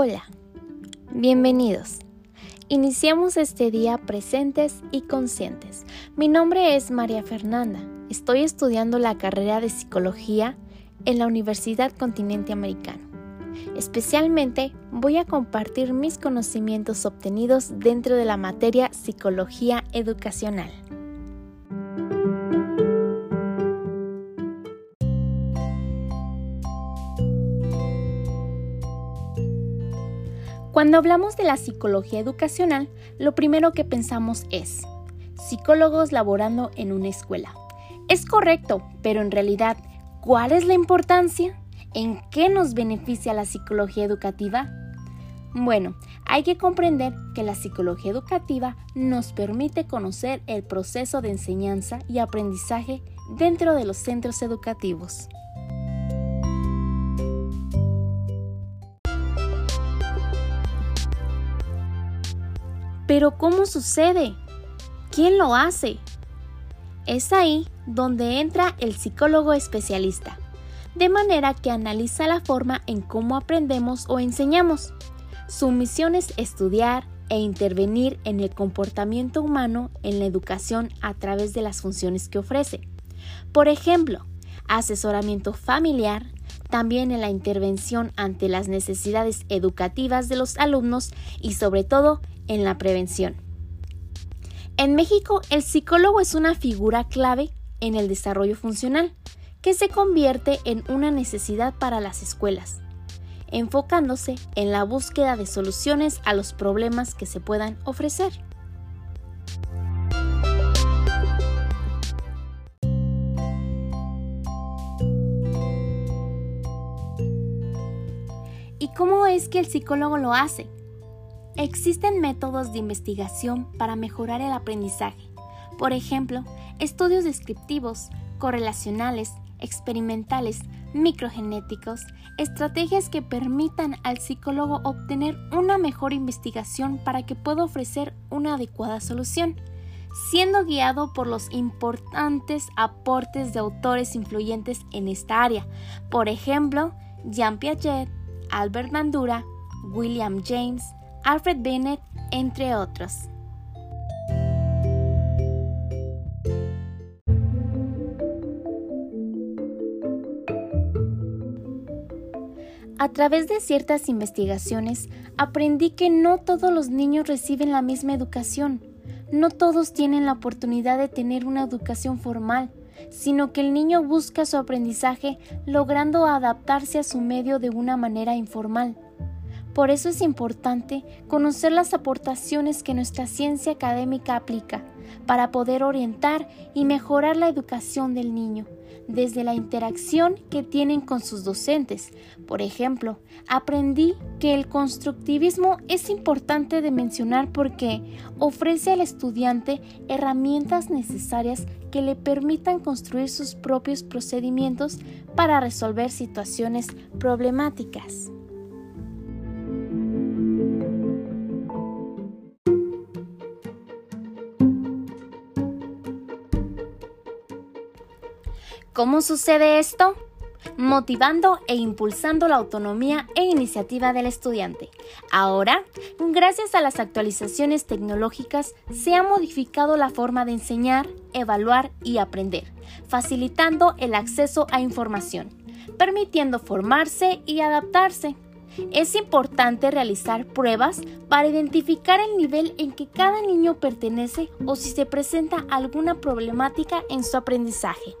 Hola, bienvenidos. Iniciamos este día presentes y conscientes. Mi nombre es María Fernanda. Estoy estudiando la carrera de psicología en la Universidad Continente Americano. Especialmente voy a compartir mis conocimientos obtenidos dentro de la materia psicología educacional. Cuando hablamos de la psicología educacional, lo primero que pensamos es psicólogos laborando en una escuela. Es correcto, pero en realidad, ¿cuál es la importancia? ¿En qué nos beneficia la psicología educativa? Bueno, hay que comprender que la psicología educativa nos permite conocer el proceso de enseñanza y aprendizaje dentro de los centros educativos. Pero ¿cómo sucede? ¿Quién lo hace? Es ahí donde entra el psicólogo especialista, de manera que analiza la forma en cómo aprendemos o enseñamos. Su misión es estudiar e intervenir en el comportamiento humano en la educación a través de las funciones que ofrece. Por ejemplo, asesoramiento familiar, también en la intervención ante las necesidades educativas de los alumnos y sobre todo en la prevención. En México, el psicólogo es una figura clave en el desarrollo funcional, que se convierte en una necesidad para las escuelas, enfocándose en la búsqueda de soluciones a los problemas que se puedan ofrecer. Cómo es que el psicólogo lo hace? Existen métodos de investigación para mejorar el aprendizaje. Por ejemplo, estudios descriptivos, correlacionales, experimentales, microgenéticos, estrategias que permitan al psicólogo obtener una mejor investigación para que pueda ofrecer una adecuada solución, siendo guiado por los importantes aportes de autores influyentes en esta área, por ejemplo, Jean Piaget, Albert Bandura, William James, Alfred Bennett, entre otros. A través de ciertas investigaciones aprendí que no todos los niños reciben la misma educación, no todos tienen la oportunidad de tener una educación formal, sino que el niño busca su aprendizaje logrando adaptarse a su medio de una manera informal. Por eso es importante conocer las aportaciones que nuestra ciencia académica aplica para poder orientar y mejorar la educación del niño, desde la interacción que tienen con sus docentes. Por ejemplo, aprendí que el constructivismo es importante de mencionar porque ofrece al estudiante herramientas necesarias que le permitan construir sus propios procedimientos para resolver situaciones problemáticas. ¿Cómo sucede esto? motivando e impulsando la autonomía e iniciativa del estudiante. Ahora, gracias a las actualizaciones tecnológicas, se ha modificado la forma de enseñar, evaluar y aprender, facilitando el acceso a información, permitiendo formarse y adaptarse. Es importante realizar pruebas para identificar el nivel en que cada niño pertenece o si se presenta alguna problemática en su aprendizaje.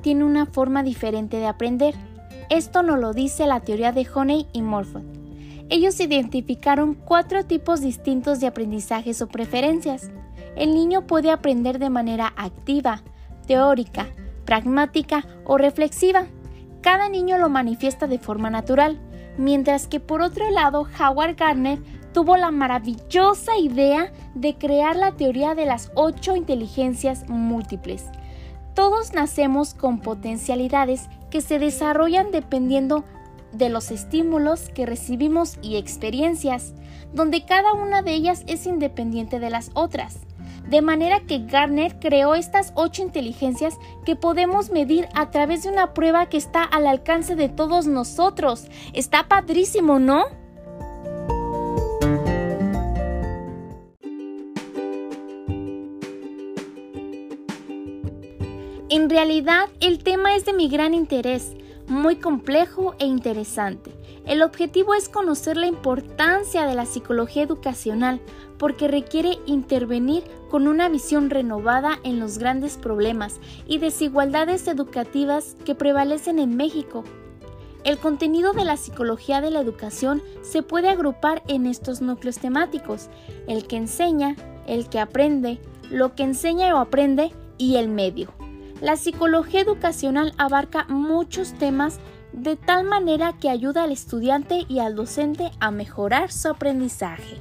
Tiene una forma diferente de aprender. Esto nos lo dice la teoría de Honey y Morford. Ellos identificaron cuatro tipos distintos de aprendizajes o preferencias. El niño puede aprender de manera activa, teórica, pragmática o reflexiva. Cada niño lo manifiesta de forma natural, mientras que por otro lado Howard Gardner tuvo la maravillosa idea de crear la teoría de las ocho inteligencias múltiples todos nacemos con potencialidades que se desarrollan dependiendo de los estímulos que recibimos y experiencias, donde cada una de ellas es independiente de las otras. De manera que Garner creó estas ocho inteligencias que podemos medir a través de una prueba que está al alcance de todos nosotros. Está padrísimo, ¿no? En realidad, el tema es de mi gran interés, muy complejo e interesante. El objetivo es conocer la importancia de la psicología educacional porque requiere intervenir con una visión renovada en los grandes problemas y desigualdades educativas que prevalecen en México. El contenido de la psicología de la educación se puede agrupar en estos núcleos temáticos, el que enseña, el que aprende, lo que enseña o aprende y el medio. La psicología educacional abarca muchos temas de tal manera que ayuda al estudiante y al docente a mejorar su aprendizaje.